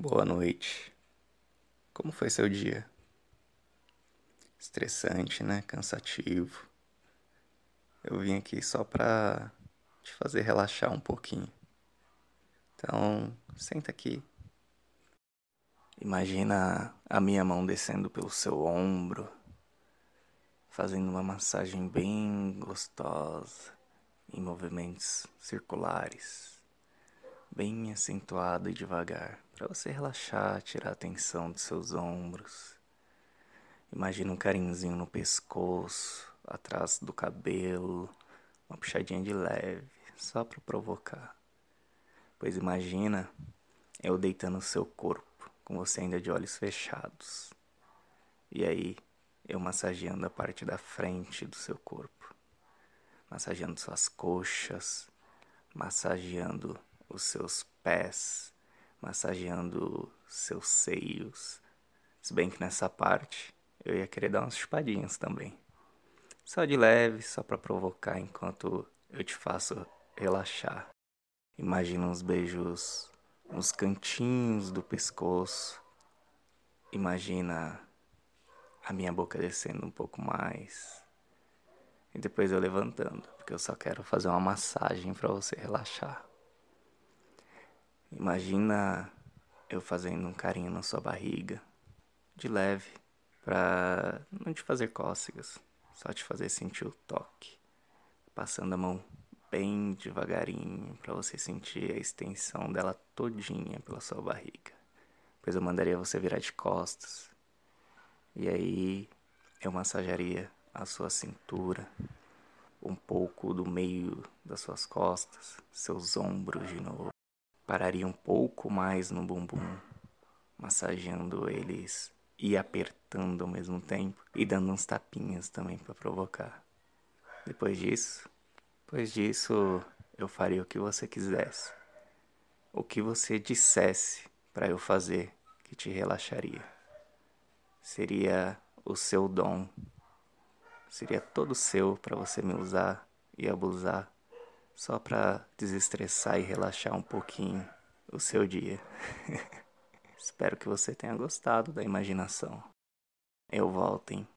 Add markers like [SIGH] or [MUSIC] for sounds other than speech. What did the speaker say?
Boa noite. Como foi seu dia? Estressante, né? Cansativo. Eu vim aqui só pra te fazer relaxar um pouquinho. Então, senta aqui. Imagina a minha mão descendo pelo seu ombro, fazendo uma massagem bem gostosa em movimentos circulares bem acentuado e devagar, para você relaxar, tirar a tensão dos seus ombros. Imagina um carinhozinho no pescoço, atrás do cabelo, uma puxadinha de leve, só para provocar. Pois imagina eu deitando o seu corpo, com você ainda de olhos fechados. E aí, eu massageando a parte da frente do seu corpo, massageando suas coxas, massageando os seus pés, massageando seus seios. Se bem que nessa parte eu ia querer dar umas chupadinhas também. Só de leve, só para provocar enquanto eu te faço relaxar. Imagina uns beijos nos cantinhos do pescoço. Imagina a minha boca descendo um pouco mais. E depois eu levantando, porque eu só quero fazer uma massagem para você relaxar. Imagina eu fazendo um carinho na sua barriga, de leve, pra não te fazer cócegas, só te fazer sentir o toque, passando a mão bem devagarinho para você sentir a extensão dela todinha pela sua barriga. Depois eu mandaria você virar de costas. E aí eu massagearia a sua cintura, um pouco do meio das suas costas, seus ombros de novo pararia um pouco mais no bumbum, massageando eles e apertando ao mesmo tempo e dando uns tapinhas também para provocar. Depois disso, depois disso, eu faria o que você quisesse. O que você dissesse para eu fazer que te relaxaria. Seria o seu dom. Seria todo seu para você me usar e abusar só para desestressar e relaxar um pouquinho o seu dia. [LAUGHS] Espero que você tenha gostado da imaginação. Eu volto, hein?